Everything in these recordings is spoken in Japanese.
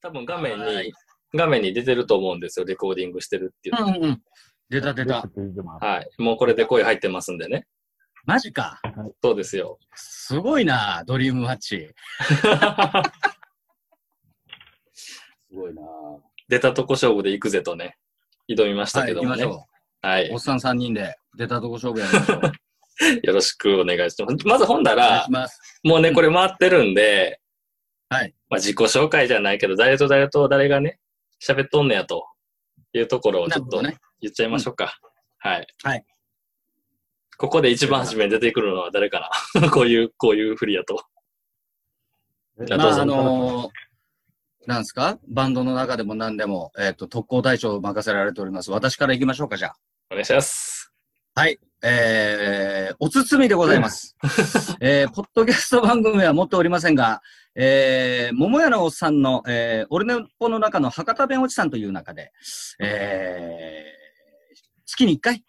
多分画面はいに、画面に出てると思うんですよ。レコーディングしてるっていうの。うんうん。出た出た。はい。もうこれで声入ってますんでね。マジか。そうですよ。すごいな、ドリームマッチ。すごいな。出たとこ勝負で行くぜとね、挑みましたはい、けどもね。行きましょはい。う。おっさん3人で出たとこ勝負やりましょう。よろしくお願いします。まずほんだら。もうね、これ回ってるんで、はい。まあ自己紹介じゃないけど、誰と誰と誰がね、喋っとんねやというところをちょっと。言っちゃいましょうか。はい。はい。ここで一番初めに出てくるのは誰かな？こういう、こういう振りやと。まあ、あのーなんですか？バンドの中でも何でも、えっ、と、特攻隊長を任せられております。私から行きましょうか、じゃお願いします。あ。はい。えー、おつつみでございます。えー、ポッドキャスト番組は持っておりませんが、えー、桃屋のおっさんの、えー、オルネポの中の博多弁おじさんという中で、えー、月に1回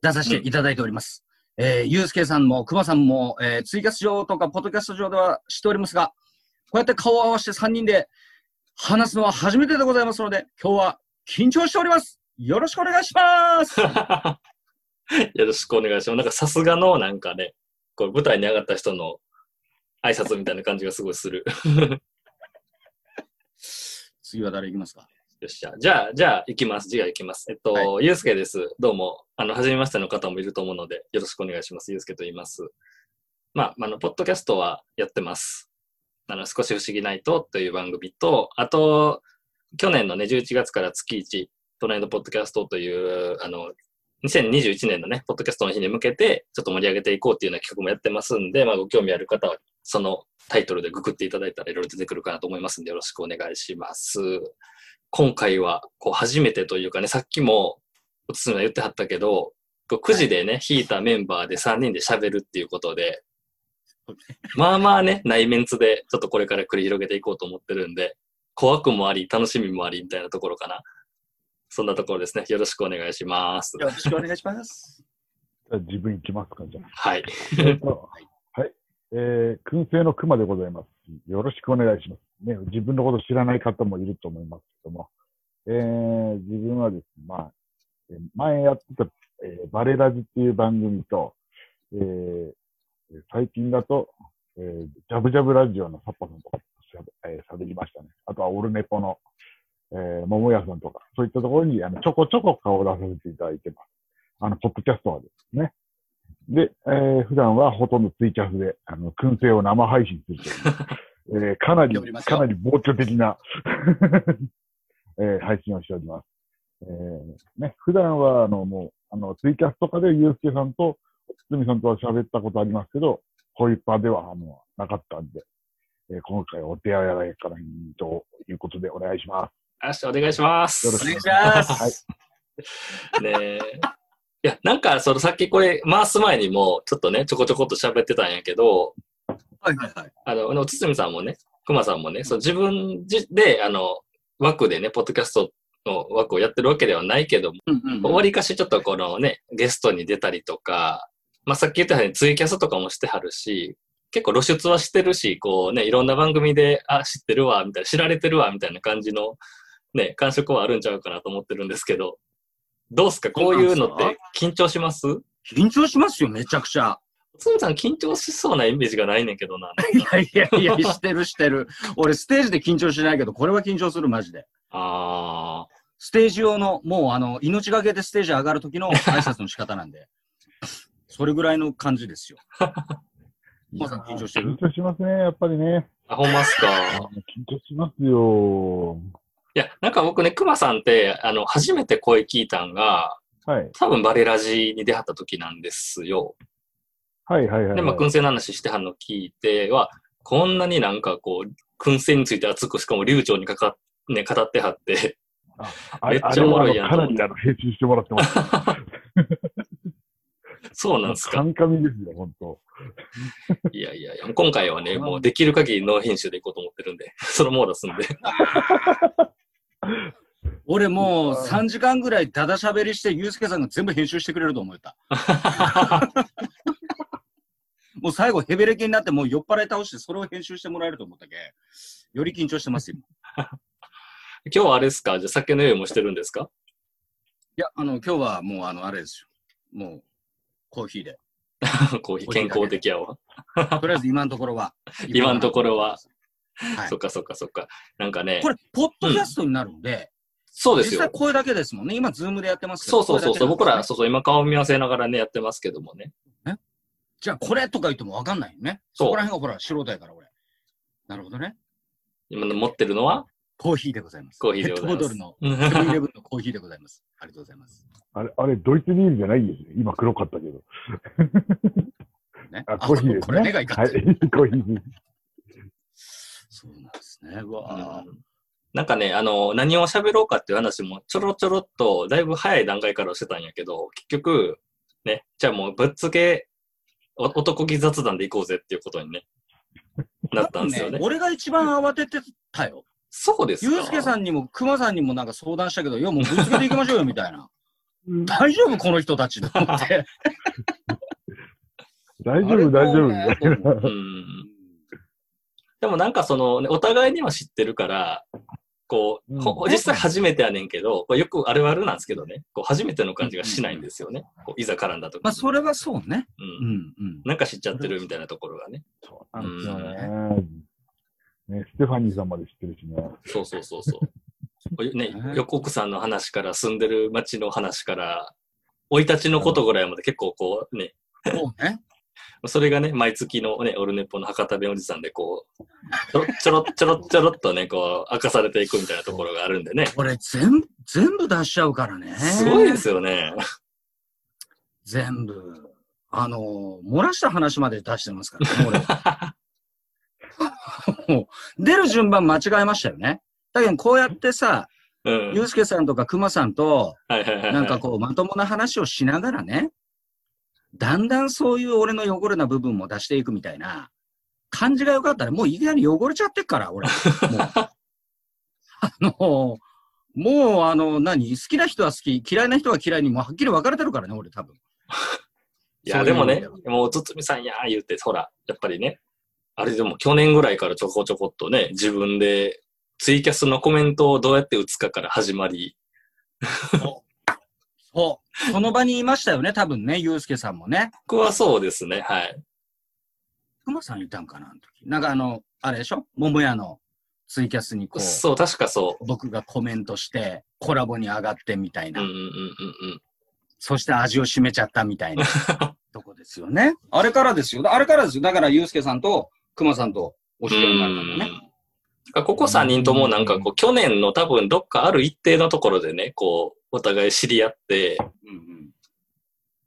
出させていただいております。えー、ゆうすけさんも、くまさんも、えー、ツイキャス上とか、ポッドキャスト上では知っておりますが、こうやって顔を合わせて3人で話すのは初めてでございますので、今日は緊張しております。よろしくお願いします。よろしくお願いします。なんかさすがのなんかね、こう舞台に上がった人の挨拶みたいな感じがすごいする。次は誰行きますか？よっしゃ。じゃあ、じゃあ行きます。次は行きます。えっと、はゆうすけです。どうも、あの、初めましての方もいると思うので、よろしくお願いします。ゆうすけと言います。まあ、あの、ポッドキャストはやってます。あの、少し不思議ないとという番組と、あと、去年のね、11月から月1、トレンドポッドキャストという、あの、2021年のね、ポッドキャストの日に向けて、ちょっと盛り上げていこうっていうような企画もやってますんで、まあ、ご興味ある方は、そのタイトルでググっていただいたらいろいろ出てくるかなと思いますんで、よろしくお願いします。今回は、こう、初めてというかね、さっきも、おつつみが言ってはったけど、こう9時でね、弾いたメンバーで3人で喋るっていうことで、まあまあね、内面ツで、ちょっとこれから繰り広げていこうと思ってるんで、怖くもあり、楽しみもあり、みたいなところかな。そんなところですね。よろしくお願いします。よろしくお願いします。じゃあ自分行きますか、じゃはい。あ。はい。えー、燻製の熊でございます。よろしくお願いします。ね、自分のこと知らない方もいると思いますけども、えー、自分はですね、まあ、えー前やってた、えーバレラジっていう番組と、えー、最近だと、えー、ジャブジャブラジオのサッパさんとかしゃべ、えー、喋りましたね。あとはオルネポの、えー、桃屋さんとか、そういったところに、あの、ちょこちょこ顔を出させていただいてます。あの、ポッドキャストはですね。で、えー、普段はほとんどツイキャスで、あの、燻製を生配信するという、えー、かなり、かなり膨張的な、えー、配信をしております。えー、ね、普段は、あの、もう、あの、ツイキャスとかでゆうすけさんと、つみさんとは喋ったことありますけど、こういう場では、あの、なかったんで、えー、今回お手洗いからということでお願いします。よし、お願いします。よろしくお願いします。はい。ねえ。いや、なんか、そのさっきこれ回す前にも、ちょっとね、ちょこちょこっと喋ってたんやけど、はいはいはい。あの、あの堤さんもね、熊さんもね、そう自分じで、あの、枠でね、ポッドキャストの枠をやってるわけではないけども、うんうんうんわりかしちょっとこのね、ゲストに出たりとか、まあ、さっき言ったようにツイキャスとかもしてはるし、結構露出はしてるし、こうね、いろんな番組で、あ、知ってるわ、みたいな、知られてるわ、みたいな感じの、ね、感触はあるんちゃうかなと思ってるんですけど、どうすか？こういうのって緊張します？緊張しますよ、めちゃくちゃ。つむさん緊張しそうなイメージがないねんけどな。いやいやいや、してるしてる。俺、ステージで緊張しないけど、これは緊張する、マジで。あステージ用の、もう、あの、命がけでステージ上がる時の 挨拶の仕方なんで。それぐらいの感じですよ。まさに緊張してる緊張しますね、やっぱりね。ーあ、ほんまっすか？緊張しますよ。いや、なんか僕ね、熊さんって、あの、初めて声聞いたんが、はい。多分バレラジに出はった時なんですよ。はいはいはい。で、まあ、燻製の話してはんの聞いては、こんなになんかこう、燻製について熱く、しかも流暢にかかっ、ね、語ってはって、めっちゃおもろいやんかなりあの編集してもらってます。そうなんですか？カンカミですよ、本当。いやいやいや、今回はね、もうできる限りノー編集でいこうと思ってるんで、そのモードすんで。俺もう3時間ぐらいダダ喋りして、ユうスケさんが全部編集してくれると思った。もう最後ヘベレケになってもう酔っ払い倒してそれを編集してもらえると思ったけ。より緊張してますよ。今日はあれですか？じゃあ酒の用意もしてるんですか？いや、あの、今日はもう、あの、あれですよ。もう、コーヒーで。コーヒー健康的やわ。とりあえず今のところは。今のところは。はいそっかそっかそっか。なんかねこ、れ、ポッドキャストになるんで、そうですよ。実際声だけですもんね。今、ズームでやってますけどそうそうそうそう。僕ら、そうそう、今顔見合わせながらね、やってますけどもね。じゃあ、これとか言っても分かんないよね。そうそこら辺がほら、素人やから、俺。なるほどね。今持ってるのは？コーヒーでございます。コーヒーでございますペットボトルの、セブンイレブンのコーヒーでございます。ありがとうございます。あれ、あれ、ドイツビールじゃないですね。今黒かったけど。ね、あ、コーヒーですこれ、目ね。がいかはい。コーヒー。そうなんですね。うわうんなんかね、あの、何を喋ろうかっていう話もちょろちょろっと、だいぶ早い段階からしてたんやけど、結局、ね、じゃあもうぶっつけ、お男気雑談で行こうぜっていうことにね、なったんですよね。俺が一番慌ててたよ。そうですか。ゆうすけさんにも、くまさんにもなんか相談したけど、いや、もうぶつけていきましょうよ、みたいな。大丈夫この人たちと思って。大丈夫、大丈夫。うん。でもなんかその、ね、お互いには知ってるから、こう、ほうん実際初めてやねんけど、よくあるあるなんですけどね、こう初めての感じがしないんですよね。こういざ絡んだ時にまあ、それはそうね。う。うんん、うん。なんか知っちゃってるみたいなところがね。そうなんですよね。ね、ステファニーさんまで知ってるしね。そうそうそうそう。ね、横奥さんの話から、住んでる町の話から、生い立ちのことぐらいまで結構こうね、そうね。それがね、毎月のね、オルネポの博多弁おじさんでこう、ちょろちょろちょろちょろっとね、こう、明かされていくみたいなところがあるんでね。これ全部、全部出しちゃうからね。すごいですよね。全部。あのー、漏らした話まで出してますからね。もう出る順番間違えましたよね。だけど、こうやってさ、うん。ゆうすけさんとかくまさんと。なんかこう、まともな話をしながらね、だんだんそういう俺の汚れな部分も出していくみたいな感じがよかったら、もういきなり汚れちゃってっから、俺。もう。あの、もうあの、何？好きな人は好き、嫌いな人は嫌いにもうはっきり分かれてるからね、俺多分。いや、でもねもう、つつみさんやー言って、ほら、やっぱりね、あれでも去年ぐらいからちょこちょこっとね、自分でツイキャスのコメントをどうやって打つかから始まり、そう。その場にいましたよね、多分ね、ゆうすけさんもね。僕はそうですね、はい。くまさんいたんかな、あの時。なんかあの、あれでしょ？桃屋のツイキャスにこう、そう、確かそ僕がコメントして、コラボに上がってみたいな。う。うんうんうんうんうん。そして味を占めちゃったみたいな とこですよね。あれからですよ。あれからですよ。だから、ゆうすけさんとくまさんとお知り合いになったんだね。うんここ3人ともなんかこう、去年の多分どっかある一定のところでね、こう、お互い知り合って、うんうん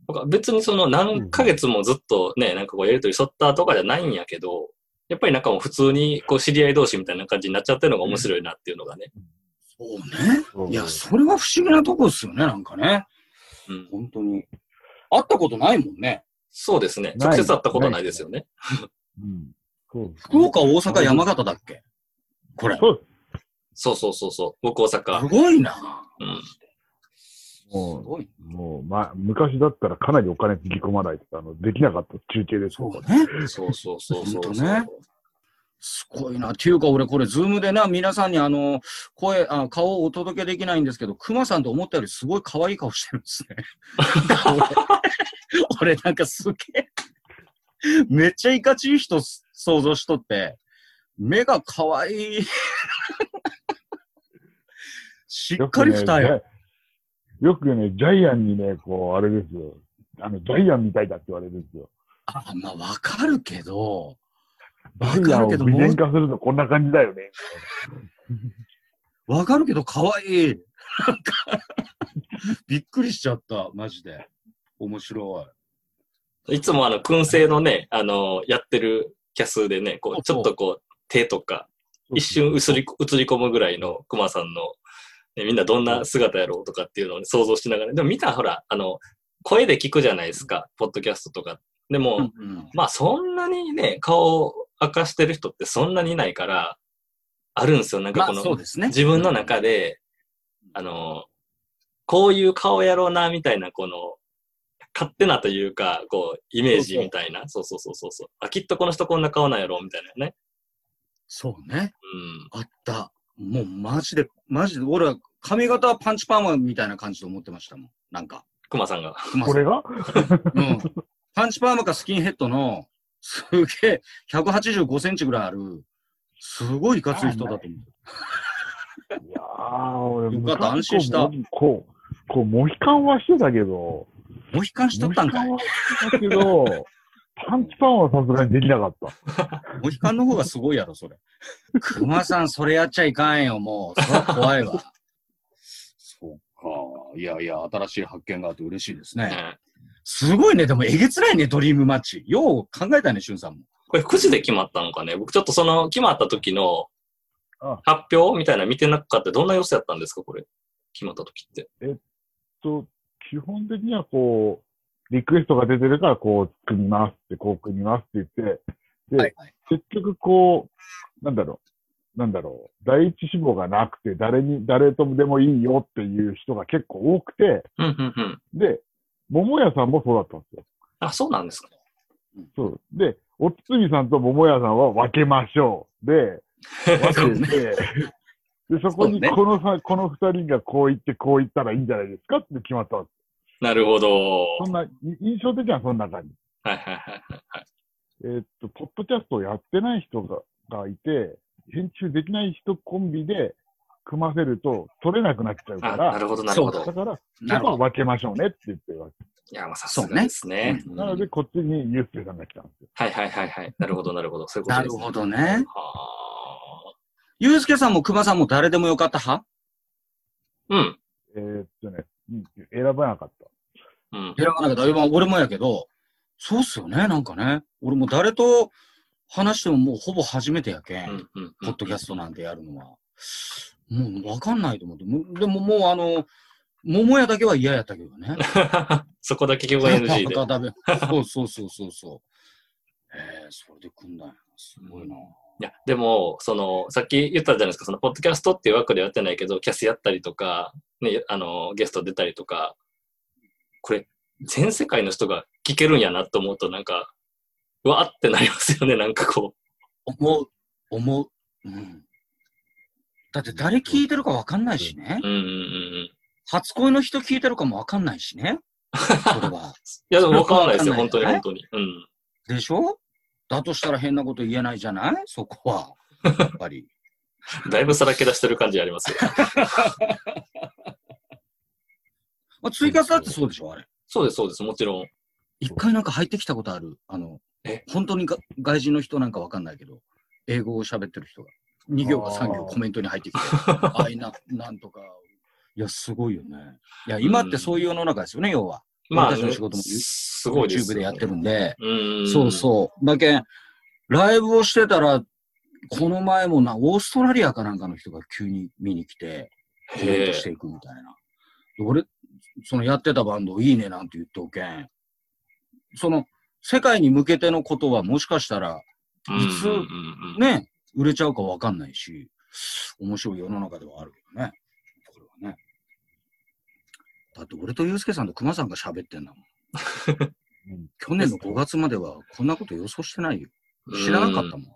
なんか別にその何ヶ月もずっとね、なんかこうやりとりしとったとかじゃないんやけど、やっぱりなんかもう普通にこう知り合い同士みたいな感じになっちゃってるのが面白いなっていうのがね。そうね。いや、それは不思議なとこですよね、なんかね。うん。本当に。会ったことないもんね。そうですね。直接会ったことないですよね。うん。福岡、大阪、山形だっけ？これ。そうそうそうそう。僕大す阪。ごいな。うん。すも。う、もう、まあ、昔だったらかなりお金つぎ込まないと、あの、できなかった中継ですそうね。そうそうそうそうねすごいな。っていうか、俺、これ、ズームでな、皆さんに、あの、声、あ顔をお届けできないんですけど、熊さんと思ったよりすごい可愛い顔してるんですね。俺、俺なんかすげえ、めっちゃいかちい人想像しとって、目が可愛い。しっかり二重。よくねジャイアンにね、こう、あれですよ。あの、ジャイアンみたいだって言われるんですよ。あ、まあ、わかるけど、ジわャイアンを美かるけど、もう人化するとこんな感じだよね。わかるけど、可愛い。なんかびっくりしちゃった、マジで。面白いつもあの、燻製のね、あの、やってるキャスでね、こう、ちょっとこう、手とか、一瞬映り、映り込むぐらいの熊さんの、ね、みんなどんな姿やろうとかっていうのを、ね、想像しながら、でも見たらほら、あの、声で聞くじゃないですか、ポッドキャストとか。でも、い。うんまあそんなにね、顔を明かしてる人ってそんなにいないから、あるんですよ。なんかまあ、この、そうですね。自分の中で、あの、こういう顔やろうな、みたいな、この、勝手なというか、こう、イメージみたいな。そうそうそうそうそう。あ、きっとこの人こんな顔なんやろ、みたいなね。そうね。うん。あった。もうマジで、マジで、俺は髪型はパンチパーマみたいな感じと思ってましたもん。なんか。熊さんが。熊さんこれが？うん。パンチパーマかスキンヘッドの、すげえ、185センチぐらいある、すごいいかつい人だと思う。いやー、俺、よかった安心した昔こう、こう、モヒカンはしてたけど、モヒカンしとったんかいモヒカンはしてたけど、パンチパンはさすがにできなかった。モヒカンの方がすごいやろ、それ。熊さん、それやっちゃいかんよ、もう。それは怖いわ。そうか。いやいや、新しい発見があって嬉しいですね。ねすごいね、でもえげつないね、ドリームマッチ。よう考えたね、しゅんさんも。これ9時で決まったのかね僕ちょっとその決まった時のあ発表みたいなの見てなかった。どんな様子やったんですかこれ。決まった時って。と、基本的にはこう、リクエストが出てるから、こう、組みますって、こう組みますって言って、で、はいはい。結局こう、なんだろう、なんだろう、第一志望がなくて、誰に、誰とでもいいよっていう人が結構多くて。で、桃屋さんもそうだったんですよ。あ、そうなんですか。そう。で、おつつみさんと桃屋さんは分けましょう。で、分けて、で、そこにこのさ、この二人がこう言ってこう言ったらいいんじゃないですかって決まったんです。なるほど。そんな、い印象的にはそんな感じ。はいはいはいはいはい。えーっと、ポッドキャストをやってない人ががいて、編集できない人コンビで組ませると取れなくなっちゃうかあ、ら、なるほどなるほど。だから、なるほど。そこは分けましょうねって言ってるわけ。いや、まあさすがですね。そうなので、こっちにユースケさんが来たんですよ。はいはいはいはい。なるほどなるほど。そういうことです、なるほどね。はゆうすけさんも熊さんも誰でもよかった派？あ。うん。えーっとね、うん選ばなかった。うん。選ばなかった。今俺もやけど、そうっすよね、なんかね。俺も誰と話してももうほぼ初めてやけん。うんうんポッドキャストなんてやるのは。もうわかんないと思って。もでももうあの、桃屋だけは嫌やったけどね。そこだけ今日が NG で。そうそうそうそうそう。えー、それで組んだんやな。すごいな。いや、でも、その、さっき言ったじゃないですか、その、ポッドキャストっていう枠でやってないけど、キャスやったりとか、ね、あの、ゲスト出たりとか、これ、全世界の人が聞けるんやなと思うと、なんか、うわーってなりますよね、なんかこ思う、思う。うん。だって誰聞いてるかわかんないしね。う。うんうんうんうん。初恋の人聞いてるかもわかんないしね。それは。いや、でもわかんないですよ、本当に本当に。うん。でしょ？だとしたら変なこと言えないじゃない？そこは。やっぱり。だいぶさらけ出してる感じありますよ。まあ、追加だってそうでしょあれ。そうです、そうです、もちろん。一回なんか入ってきたことある。あのえ、本当にが外人の人なんかわかんないけど、英語を喋ってる人が。2行か3行コメントに入ってきて、あいな、なんとか。いや、すごいよね。いや、今ってそういう世の中ですよね、要は。まあ、私の仕事もすごいです。YouTube でやってるんで。うん。そうそう。だけん、ライブをしてたら、この前もな、オーストラリアかなんかの人が急に見に来て、コメンへトしていくみたいな。で俺、そのやってたバンドいいねなんて言っておけん。その、世界に向けてのことはもしかしたら、え。いつね、売れちゃうかわかんないし、面白い世の中ではあるけどね。これはね。だって俺とユースケさんと熊さんが喋ってんだもん 去年の5月まではこんなこと予想してないよ。知らなかったもん。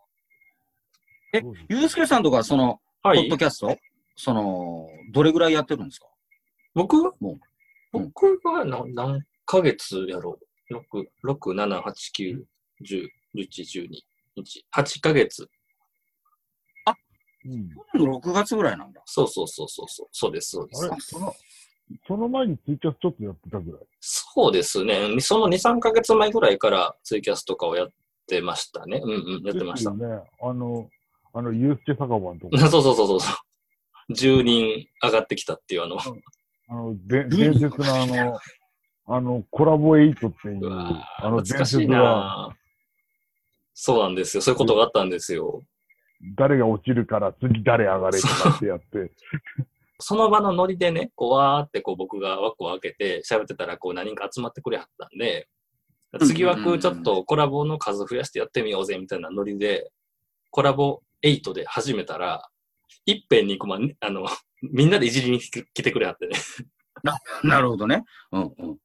えそうですユースケさんとか、その、はいポッド。キャスト？その、どれぐらいやってるんですか？僕？もううん僕が何何ヶ月やろう ?6、6、7、8、9、10、11、12、1、8ヶ月。うん去年の6月ぐらいなんだ。そうそうそうそうそう。そうです、そうですあ。れ？その、その前にツイキャスちょっとやってたぐらい？そうですね。その2、3ヶ月前ぐらいからツイキャスとかをやってましたね。うんうん、やってましたね。あの、あの、ユースケ酒場のとこ。そ うそうそうそうそう。10人上がってきたっていうあの、あの、で伝説のあの、あの、コラボエイトっていうう、あの伝説は、なそうなんですよ。そういうことがあったんですよ。誰が落ちるから次誰上がれとかってやって、その場のノリでね、こうわーってこう僕が枠を開けて喋ってたらこう何人か集まってくれはったんで、次枠ちょっとコラボの数増やしてやってみようぜみたいなノリで、コラボ8で始めたら、いっぺんにこう、まあ、あの、みんなでいじりに来てくれはってね。なるほどね。うんうん。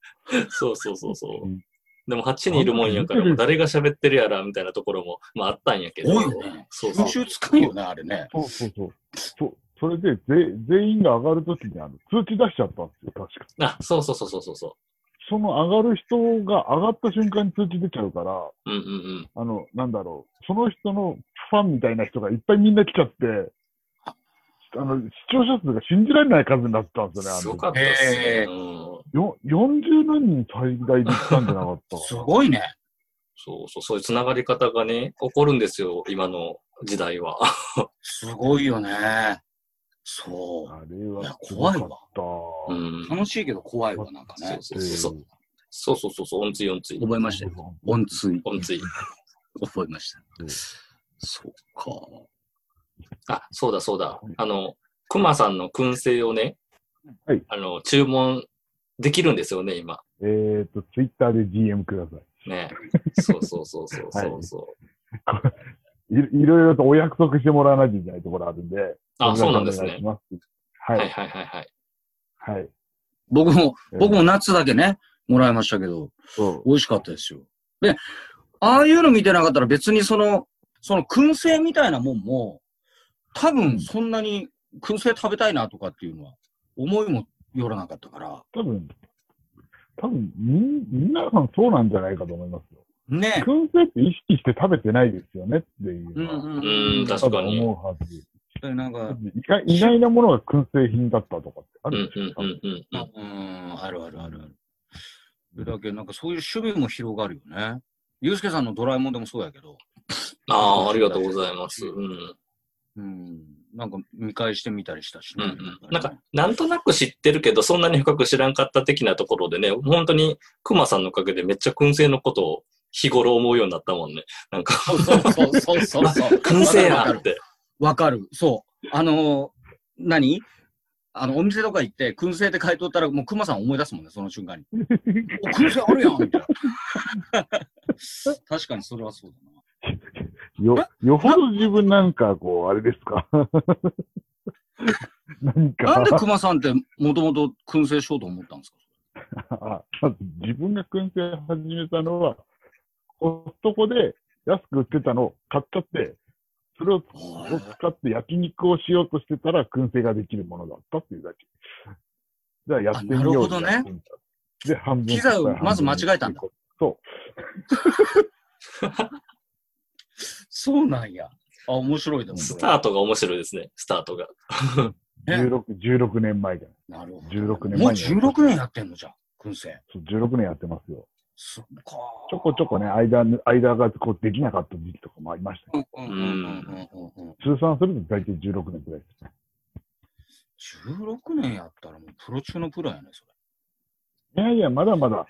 そうそうそうそうう。んでも8人いるもんやから、誰が喋ってるやらみたいなところも、まああったんやけど。多いよね。そうそう編。集つかんよね、あれね。そうそうそう。そうそれでぜ全員が上がるときにあの通知出しちゃったんですよ、確か。あ、そうそうそうそうそうそその上がる人が上がった瞬間に通知出ちゃうから、う。うんうんうん。あの、なんだろう、その人のファンみたいな人がいっぱいみんな来ちゃって、あの、視聴者数が信じられない数になってたんですよね、あのすごかったですねへ。うんよ40何人最大で行ったんじゃなかった？すごいね。そうそう、そういう繋がり方がね、起こるんですよ、今の時代は。すごいよね。そあれはいや怖いわうんう。。楽しいけど怖いわ、なんかね。そうそうそう。そうそうそうそう、音追音追。覚えましたよ。音追。音追。覚えましたうん。そうか。あ、そうだそうだ。あの、熊さんの燻製をね、はいあの、注文できるんですよね、今。えっ、と、ツイッターで DM ください。ね。そうそうそうそうそうそう。いいろいろとお約束してもらわないといけないところあるんで。あ、そうなんですねお願いし。ます。は。はいいはいはいはい。はい。僕も、えー僕もナッツだけね、もらいましたけど。美味しかったですよ。で、ああいうの見てなかったら別にその、その燻製みたいなもんも、多分そんなに燻製食べたいなとかっていうのは思いもよらなかったから。多分、多分みん、皆さんそうなんじゃないかと思いますよ。ね燻製って意識して食べてないですよねっていうのは、うん確かに思うはず。なんか、意外意外なものが燻製品だったとかってあうんるうんうんうんうん。うん、あるあるあるある。それだけなんかそういう趣味も広がるよね。ゆうすけさんのドラえもんでもそうやけど、ああ、ありがとうございます。うん。うん、なんか見返してみたりしたしね。うんうん。なんか、なんとなく知ってるけど、そんなに深く知らんかった的なところでね、本当に熊さんのおかげでめっちゃ燻製のことを日頃思うようになったもんね。なんか、そうそうそうそうそうそう。燻製わかるやって。わかる。そう。あのー、何？あの、お店とか行って、燻製って書いとったら、もう熊さん思い出すもんね、その瞬間に。お、燻製あるやんみたいな。確かにそれはそうだな。よ、よほど自分なんか、こう、あれですか？何か。なんで熊さんってもともと燻製しようと思ったんですか？自分が燻製始めたのは、コストコで安く売ってたのを買っちゃって、それをを使って焼肉をしようとしてたら燻製ができるものだったっていうだけ。じゃあやってみようあなるほどねで、半分。機材をまず間違えたんだ。そ そうなんや。あ、面白いでも。スタートが面白いですね、スタートが。う。16、16年前じゃん。なるほど。16年もう前にやる16年やってんのじゃん、燻製。そう16年やってますよ。そっか。ちょこちょこね、間、間がこうできなかった時期とかもありましたけうんうんうんうんうんうん。ど、通算すると大体16年くらいですね。16年やったらもうプロ中のプロやね、それ。いやいや、まだまだ、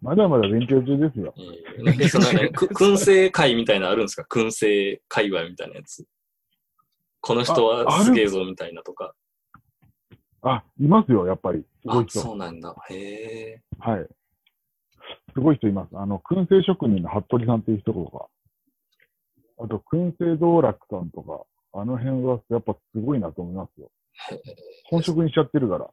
まだまだ勉強中ですよ。えーなんかそのね、く 燻製会みたいなのあるんですか？燻製界隈みたいなやつ。この人はすげえぞみたいなとか。あ、いますよ、やっぱり。すごあい、人。そうなんだ。へえ。はい。すごい人います。あの、燻製職人の服部さんっていう人とか、あと、燻製道楽さんとか、あの辺はやっぱすごいなと思いますよ。本職にしちゃってるから。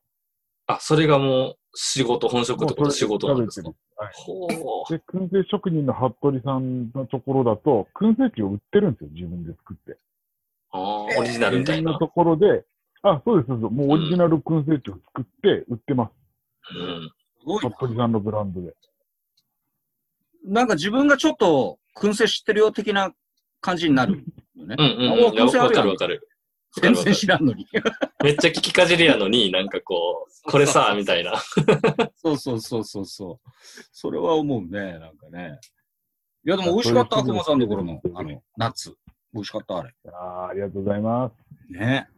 あ、それがもう仕事、本職ってこと仕事なんですかはいほう。で、燻製職人の服部さんのところだと、燻製機を売ってるんですよ、自分で作って。ああ、オリジナルみたいな。自分のところで、あ、そうです、そうです。もうオリジナル燻製機を作って売ってます。うん。すごいな服部さんのブランドで。なんか自分がちょっと燻製知ってるよ的な感じになるよねう。んうんおうん。わかるわかる。全然知らんのに。めっちゃ聞きかじりやのに、なんかこう、これさ、みたいな。そうそうそうそうそう。それは思うね、なんかね。いや、でも美味しかった、そういう人熊さんのところの、あの、ナッツ。美味しかった、あれ。あーありがとうございます。ね。